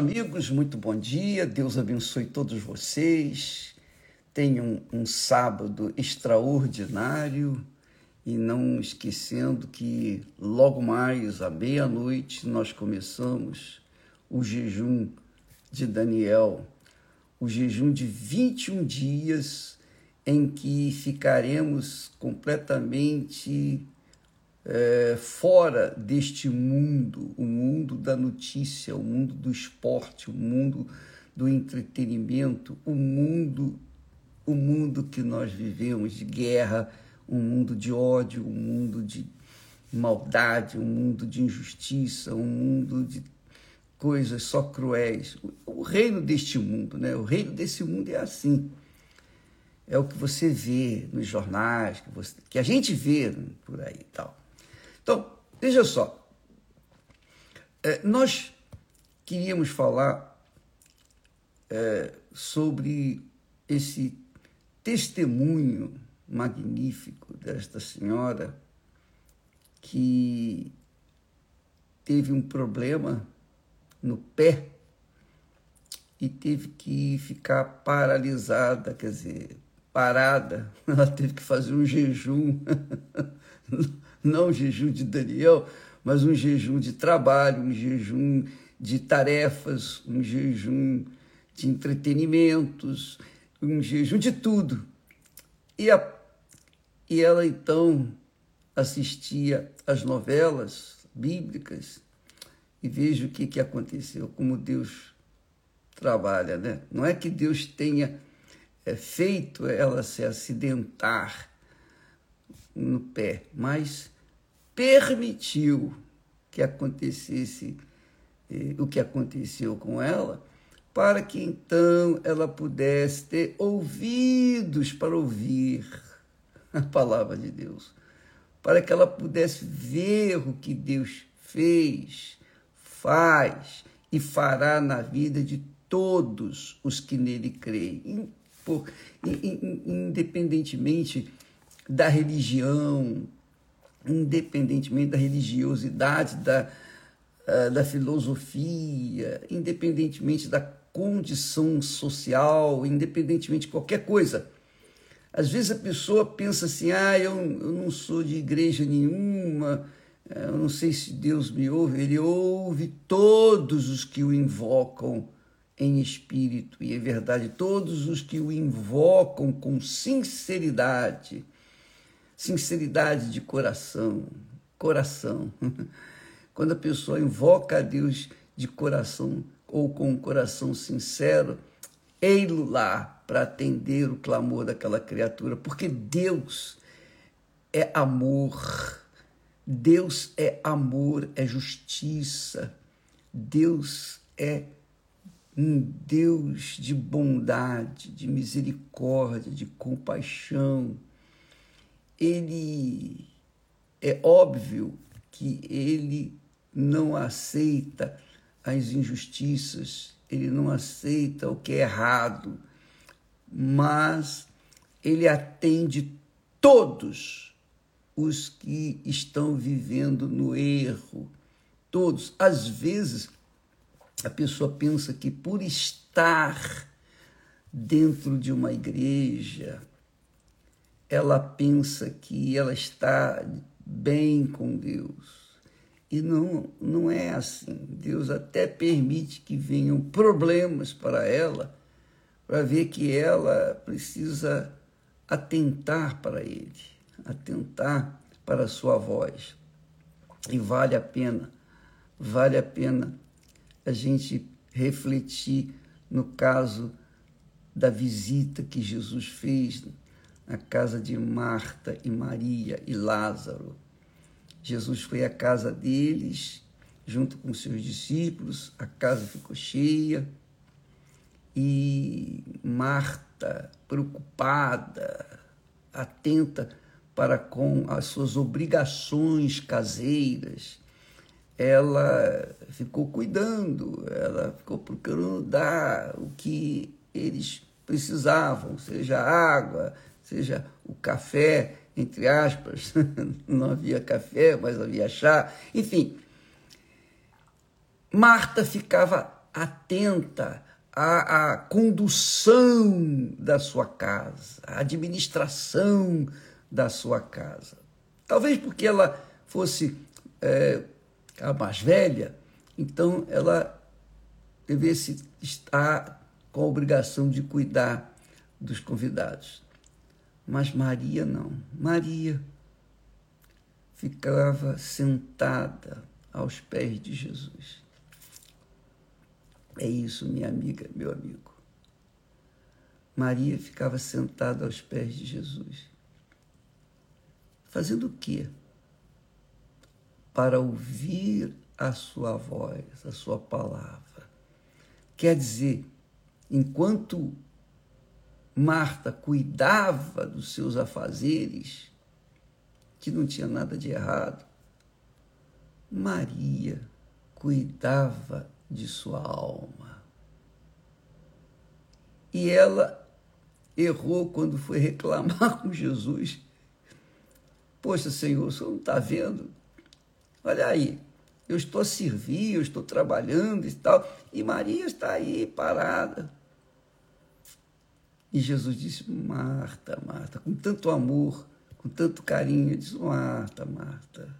amigos, muito bom dia. Deus abençoe todos vocês. Tenham um, um sábado extraordinário e não esquecendo que logo mais à meia-noite nós começamos o jejum de Daniel, o jejum de 21 dias em que ficaremos completamente é, fora deste mundo, o mundo da notícia, o mundo do esporte, o mundo do entretenimento, o mundo, o mundo que nós vivemos de guerra, um mundo de ódio, um mundo de maldade, um mundo de injustiça, um mundo de coisas só cruéis. O reino deste mundo, né? O reino desse mundo é assim. É o que você vê nos jornais, que, você, que a gente vê por aí e tal. Então, veja só. É, nós queríamos falar é, sobre esse testemunho magnífico desta senhora que teve um problema no pé e teve que ficar paralisada, quer dizer, parada. Ela teve que fazer um jejum não um jejum de Daniel, mas um jejum de trabalho, um jejum de tarefas, um jejum de entretenimentos, um jejum de tudo. E, a, e ela então assistia às novelas bíblicas e veja o que, que aconteceu, como Deus trabalha, né? Não é que Deus tenha é, feito ela se acidentar, no pé, mas permitiu que acontecesse eh, o que aconteceu com ela, para que então ela pudesse ter ouvidos para ouvir a palavra de Deus, para que ela pudesse ver o que Deus fez, faz e fará na vida de todos os que nele creem, independentemente da religião, independentemente da religiosidade, da, uh, da filosofia, independentemente da condição social, independentemente de qualquer coisa. Às vezes a pessoa pensa assim: ah, eu, eu não sou de igreja nenhuma, eu não sei se Deus me ouve. Ele ouve todos os que o invocam em espírito, e é verdade, todos os que o invocam com sinceridade sinceridade de coração, coração. Quando a pessoa invoca a Deus de coração ou com um coração sincero, ei-lo lá para atender o clamor daquela criatura, porque Deus é amor. Deus é amor, é justiça. Deus é um Deus de bondade, de misericórdia, de compaixão ele é óbvio que ele não aceita as injustiças, ele não aceita o que é errado, mas ele atende todos os que estão vivendo no erro, todos. Às vezes, a pessoa pensa que por estar dentro de uma igreja, ela pensa que ela está bem com Deus. E não, não é assim. Deus até permite que venham problemas para ela, para ver que ela precisa atentar para Ele, atentar para a sua voz. E vale a pena, vale a pena a gente refletir no caso da visita que Jesus fez a casa de Marta e Maria e Lázaro. Jesus foi à casa deles, junto com seus discípulos, a casa ficou cheia e Marta, preocupada, atenta para com as suas obrigações caseiras, ela ficou cuidando, ela ficou procurando dar o que eles precisavam, seja água, seja o café, entre aspas, não havia café, mas havia chá, enfim. Marta ficava atenta à, à condução da sua casa, à administração da sua casa. Talvez porque ela fosse é, a mais velha, então ela devesse estar com a obrigação de cuidar dos convidados. Mas Maria não. Maria ficava sentada aos pés de Jesus. É isso, minha amiga, meu amigo. Maria ficava sentada aos pés de Jesus. Fazendo o quê? Para ouvir a sua voz, a sua palavra. Quer dizer, enquanto Marta cuidava dos seus afazeres, que não tinha nada de errado, Maria cuidava de sua alma. E ela errou quando foi reclamar com Jesus. Poxa, Senhor, o senhor não está vendo? Olha aí, eu estou a servir, eu estou trabalhando e tal, e Maria está aí parada. E Jesus disse: Marta, Marta, com tanto amor, com tanto carinho, disse: Marta, Marta,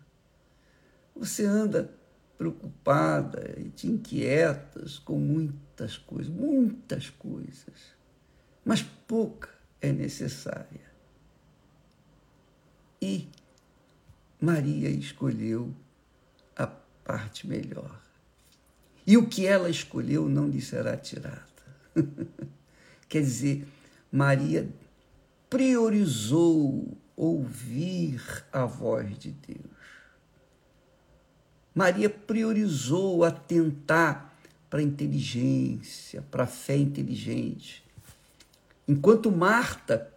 você anda preocupada e te inquietas com muitas coisas, muitas coisas, mas pouca é necessária. E Maria escolheu a parte melhor. E o que ela escolheu não lhe será tirada. Quer dizer, Maria priorizou ouvir a voz de Deus. Maria priorizou atentar para a inteligência, para a fé inteligente. Enquanto Marta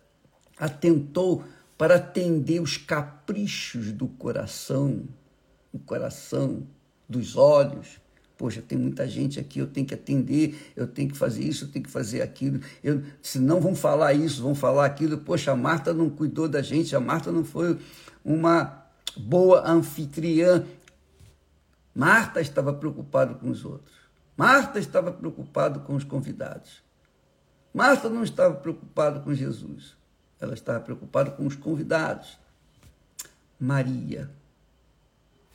atentou para atender os caprichos do coração, o coração, dos olhos. Poxa, tem muita gente aqui, eu tenho que atender, eu tenho que fazer isso, eu tenho que fazer aquilo. Eu, se não vão falar isso, vão falar aquilo. Poxa, a Marta não cuidou da gente, a Marta não foi uma boa anfitriã. Marta estava preocupada com os outros. Marta estava preocupada com os convidados. Marta não estava preocupada com Jesus. Ela estava preocupada com os convidados. Maria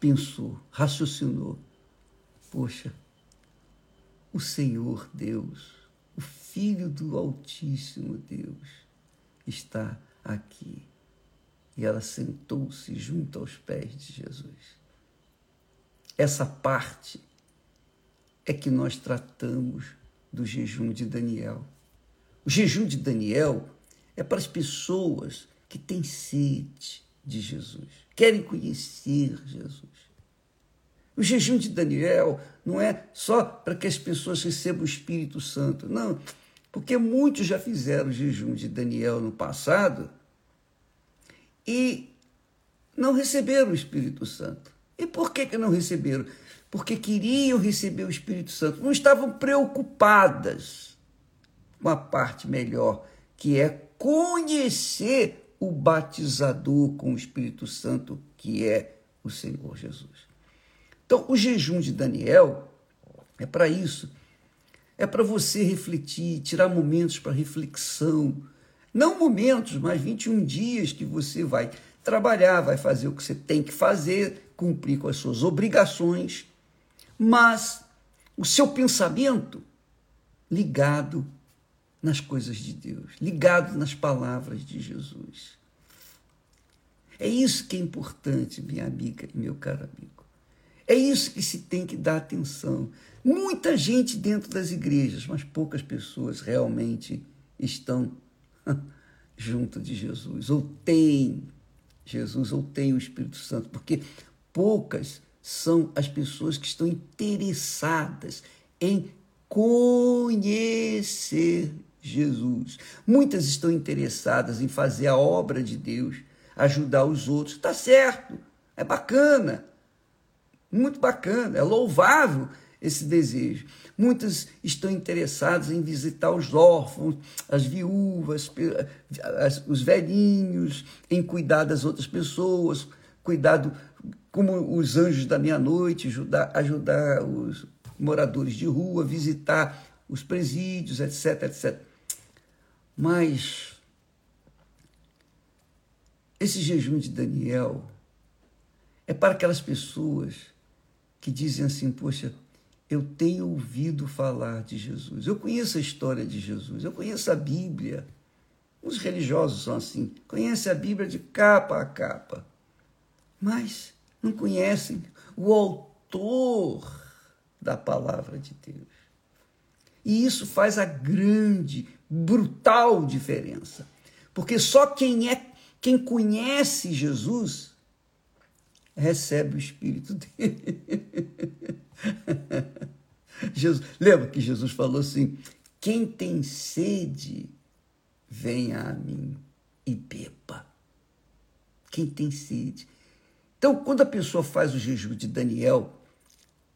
pensou, raciocinou. Poxa, o Senhor Deus, o Filho do Altíssimo Deus, está aqui. E ela sentou-se junto aos pés de Jesus essa parte é que nós tratamos do jejum de Daniel. O jejum de Daniel é para as pessoas que têm sede de Jesus, querem conhecer Jesus. O jejum de Daniel não é só para que as pessoas recebam o Espírito Santo, não, porque muitos já fizeram o jejum de Daniel no passado e não receberam o Espírito Santo. E por que, que não receberam? Porque queriam receber o Espírito Santo. Não estavam preocupadas com a parte melhor, que é conhecer o batizador com o Espírito Santo, que é o Senhor Jesus. Então, o jejum de Daniel é para isso. É para você refletir, tirar momentos para reflexão. Não momentos, mas 21 dias que você vai trabalhar, vai fazer o que você tem que fazer, cumprir com as suas obrigações, mas o seu pensamento ligado nas coisas de Deus, ligado nas palavras de Jesus. É isso que é importante, minha amiga e meu caro amigo. É isso que se tem que dar atenção. Muita gente dentro das igrejas, mas poucas pessoas realmente estão junto de Jesus, ou têm Jesus, ou têm o Espírito Santo, porque poucas são as pessoas que estão interessadas em conhecer Jesus. Muitas estão interessadas em fazer a obra de Deus, ajudar os outros. Está certo, é bacana, muito bacana, é louvável esse desejo. Muitas estão interessadas em visitar os órfãos, as viúvas, os velhinhos, em cuidar das outras pessoas, cuidado como os anjos da meia-noite, ajudar, ajudar os, moradores de rua, visitar os presídios, etc, etc. Mas esse jejum de Daniel é para aquelas pessoas que dizem assim: Poxa, eu tenho ouvido falar de Jesus, eu conheço a história de Jesus, eu conheço a Bíblia. Os religiosos são assim, conhecem a Bíblia de capa a capa, mas não conhecem o autor da palavra de Deus. E isso faz a grande, brutal diferença. Porque só quem é quem conhece Jesus recebe o Espírito dele. Jesus, lembra que Jesus falou assim: quem tem sede, venha a mim e beba. Quem tem sede. Então, quando a pessoa faz o jejum de Daniel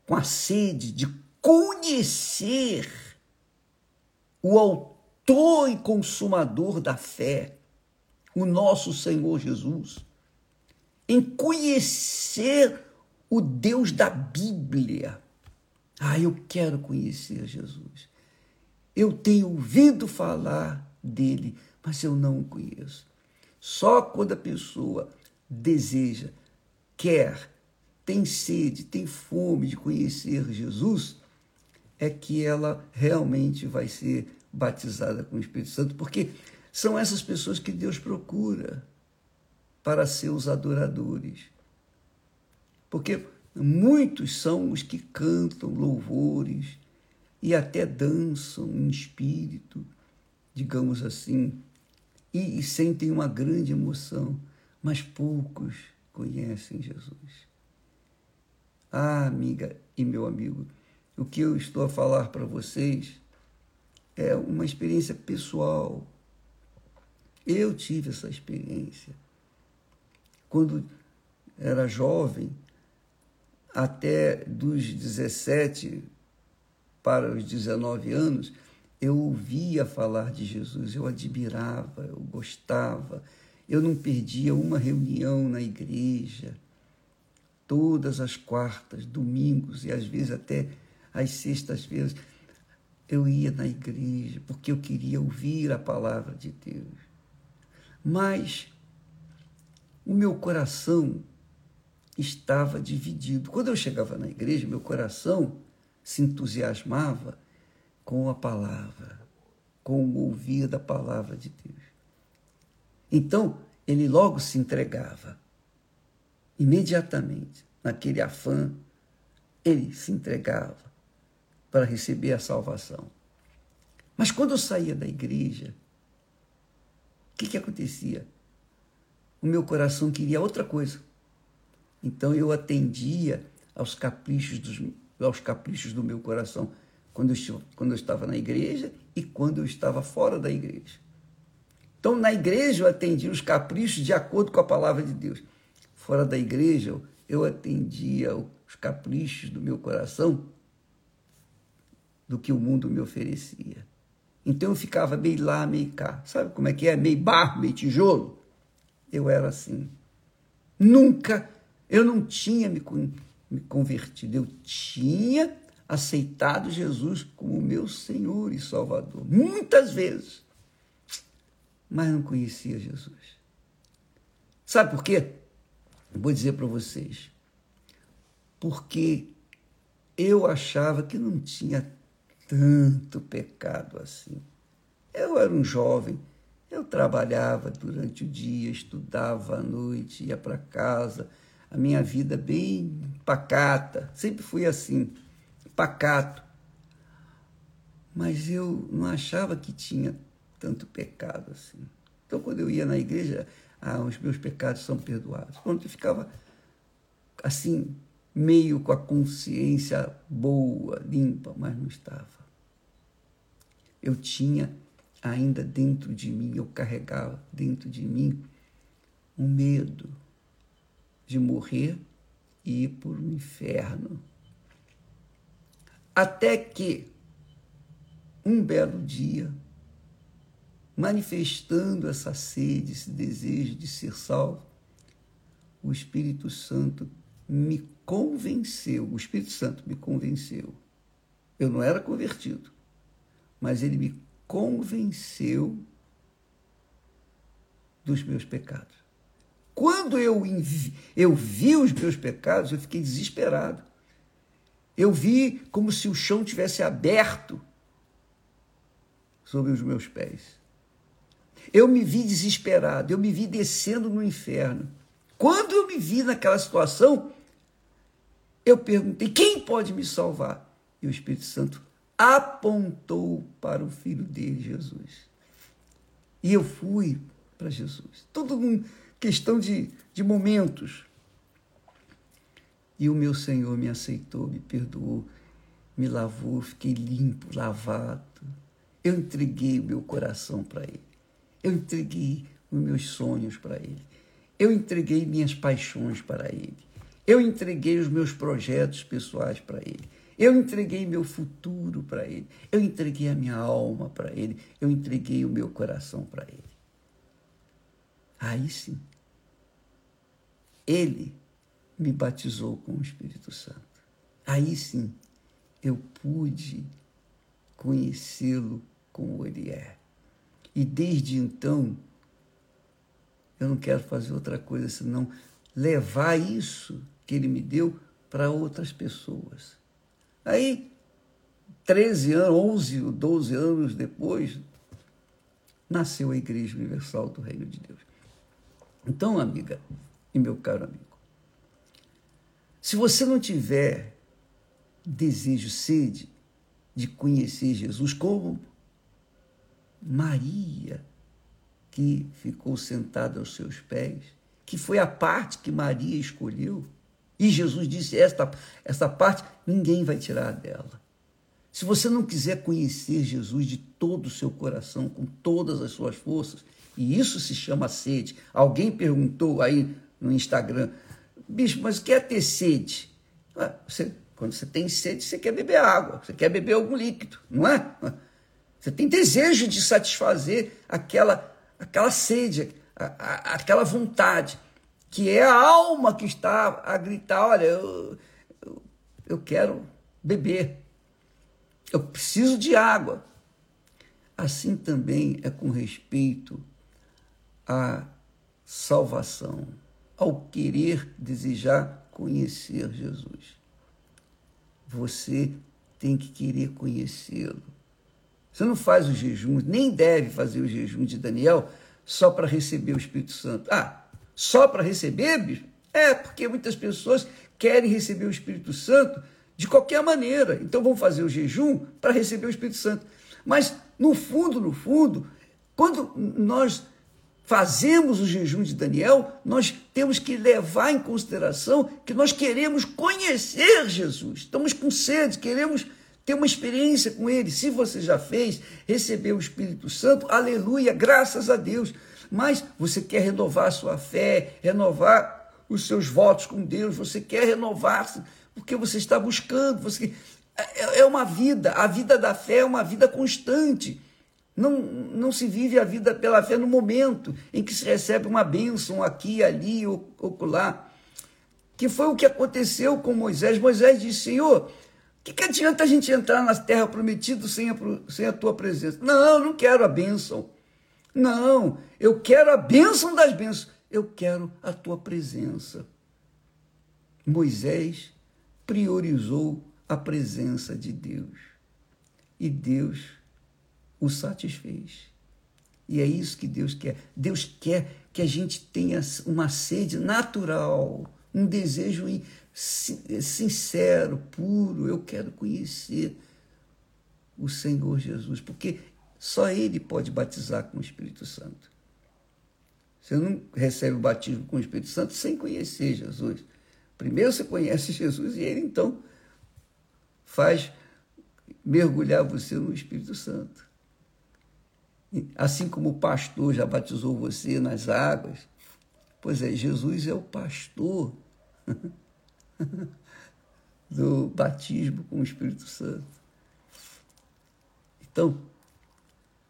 com a sede de conhecer o autor e consumador da fé, o nosso Senhor Jesus, em conhecer o Deus da Bíblia. Ah, eu quero conhecer Jesus. Eu tenho ouvido falar dele, mas eu não o conheço. Só quando a pessoa deseja, quer, tem sede, tem fome de conhecer Jesus, é que ela realmente vai ser batizada com o Espírito Santo, porque são essas pessoas que Deus procura para seus adoradores. Porque muitos são os que cantam louvores e até dançam em espírito, digamos assim, e, e sentem uma grande emoção, mas poucos conhecem Jesus. Ah, amiga e meu amigo, o que eu estou a falar para vocês é uma experiência pessoal. Eu tive essa experiência quando era jovem, até dos 17 para os 19 anos, eu ouvia falar de Jesus, eu admirava, eu gostava, eu não perdia uma reunião na igreja, todas as quartas, domingos e às vezes até às sextas-feiras, eu ia na igreja porque eu queria ouvir a palavra de Deus. Mas o meu coração estava dividido. Quando eu chegava na igreja, meu coração se entusiasmava com a palavra, com o ouvir da palavra de Deus. Então, ele logo se entregava. Imediatamente, naquele afã, ele se entregava para receber a salvação. Mas quando eu saía da igreja, o que, que acontecia? O meu coração queria outra coisa. Então eu atendia aos caprichos, dos, aos caprichos do meu coração quando eu, quando eu estava na igreja e quando eu estava fora da igreja. Então, na igreja, eu atendia os caprichos de acordo com a palavra de Deus. Fora da igreja, eu atendia os caprichos do meu coração do que o mundo me oferecia. Então, eu ficava meio lá, meio cá. Sabe como é que é? Meio barro, meio tijolo eu era assim. Nunca, eu não tinha me, me convertido, eu tinha aceitado Jesus como meu Senhor e Salvador, muitas vezes, mas não conhecia Jesus. Sabe por quê? Vou dizer para vocês. Porque eu achava que não tinha tanto pecado assim. Eu era um jovem eu trabalhava durante o dia, estudava à noite, ia para casa, a minha vida bem pacata, sempre fui assim, pacato. Mas eu não achava que tinha tanto pecado assim. Então, quando eu ia na igreja, ah, os meus pecados são perdoados. Quando eu ficava assim, meio com a consciência boa, limpa, mas não estava. Eu tinha ainda dentro de mim, eu carregava dentro de mim um medo de morrer e ir para o inferno. Até que, um belo dia, manifestando essa sede, esse desejo de ser salvo, o Espírito Santo me convenceu, o Espírito Santo me convenceu Eu não era convertido, mas ele me convenceu dos meus pecados. Quando eu, eu vi os meus pecados, eu fiquei desesperado. Eu vi como se o chão tivesse aberto sobre os meus pés. Eu me vi desesperado, eu me vi descendo no inferno. Quando eu me vi naquela situação, eu perguntei: quem pode me salvar? E o Espírito Santo apontou para o filho dele, Jesus. E eu fui para Jesus. Tudo uma questão de, de momentos. E o meu Senhor me aceitou, me perdoou, me lavou, fiquei limpo, lavado. Eu entreguei o meu coração para Ele. Eu entreguei os meus sonhos para Ele. Eu entreguei minhas paixões para Ele. Eu entreguei os meus projetos pessoais para Ele. Eu entreguei meu futuro para Ele. Eu entreguei a minha alma para Ele. Eu entreguei o meu coração para Ele. Aí sim, Ele me batizou com o Espírito Santo. Aí sim, eu pude conhecê-lo como Ele é. E desde então, eu não quero fazer outra coisa senão levar isso que ele me deu para outras pessoas. Aí, 13 anos, 11 ou 12 anos depois, nasceu a Igreja Universal do Reino de Deus. Então, amiga e meu caro amigo, se você não tiver desejo, sede de conhecer Jesus como Maria, que ficou sentada aos seus pés, que foi a parte que Maria escolheu. E Jesus disse: esta, esta parte ninguém vai tirar dela. Se você não quiser conhecer Jesus de todo o seu coração, com todas as suas forças, e isso se chama sede. Alguém perguntou aí no Instagram, bicho, mas o que é ter sede? Você, quando você tem sede, você quer beber água, você quer beber algum líquido, não é? Você tem desejo de satisfazer aquela, aquela sede, a, a, aquela vontade, que é a alma que está a gritar: olha, eu, eu, quero beber, eu preciso de água. Assim também é com respeito à salvação, ao querer, desejar conhecer Jesus. Você tem que querer conhecê-lo. Você não faz o jejum, nem deve fazer o jejum de Daniel só para receber o Espírito Santo. Ah, só para receber? É, porque muitas pessoas querem receber o Espírito Santo de qualquer maneira. Então vão fazer o jejum para receber o Espírito Santo. Mas, no fundo, no fundo, quando nós fazemos o jejum de Daniel, nós temos que levar em consideração que nós queremos conhecer Jesus. Estamos com sede, queremos ter uma experiência com Ele. Se você já fez, recebeu o Espírito Santo, aleluia, graças a Deus. Mas você quer renovar a sua fé, renovar os seus votos com Deus, você quer renovar-se, porque você está buscando, você é, é uma vida, a vida da fé é uma vida constante. Não, não se vive a vida pela fé no momento em que se recebe uma bênção aqui, ali lá. Que foi o que aconteceu com Moisés. Moisés disse: Senhor, que, que adianta a gente entrar na terra prometida sem a, sem a tua presença? Não, não quero a bênção. Não, eu quero a bênção das bênçãos. Eu quero a tua presença. Moisés priorizou a presença de Deus. E Deus o satisfez. E é isso que Deus quer. Deus quer que a gente tenha uma sede natural, um desejo sincero, puro, eu quero conhecer o Senhor Jesus, porque só Ele pode batizar com o Espírito Santo. Você não recebe o batismo com o Espírito Santo sem conhecer Jesus. Primeiro você conhece Jesus e Ele então faz mergulhar você no Espírito Santo. Assim como o pastor já batizou você nas águas, pois é, Jesus é o pastor do batismo com o Espírito Santo. Então,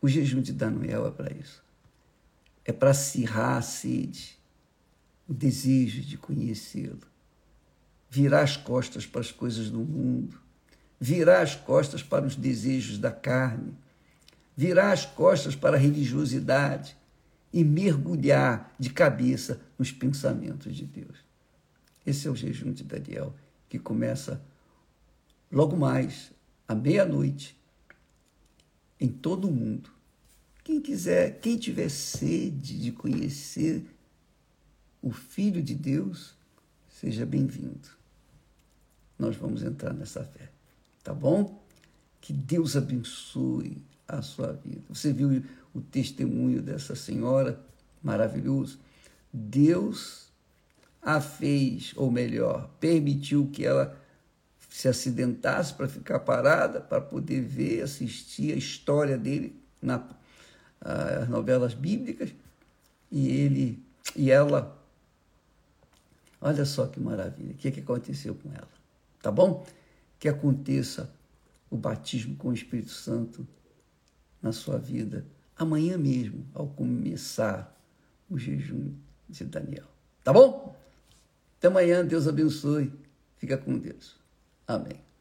o jejum de Daniel é para isso. É para acirrar a sede, o desejo de conhecê-lo, virar as costas para as coisas do mundo, virar as costas para os desejos da carne, virar as costas para a religiosidade e mergulhar de cabeça nos pensamentos de Deus. Esse é o jejum de Daniel, que começa logo mais, à meia-noite, em todo o mundo. Quem quiser, quem tiver sede de conhecer o Filho de Deus, seja bem-vindo. Nós vamos entrar nessa fé, tá bom? Que Deus abençoe a sua vida. Você viu o testemunho dessa senhora maravilhoso? Deus a fez, ou melhor, permitiu que ela se acidentasse para ficar parada, para poder ver, assistir a história dele nas novelas bíblicas, e ele e ela Olha só que maravilha. O que, é que aconteceu com ela? Tá bom? Que aconteça o batismo com o Espírito Santo na sua vida amanhã mesmo, ao começar o jejum de Daniel. Tá bom? Até amanhã, Deus abençoe. Fica com Deus. Amém.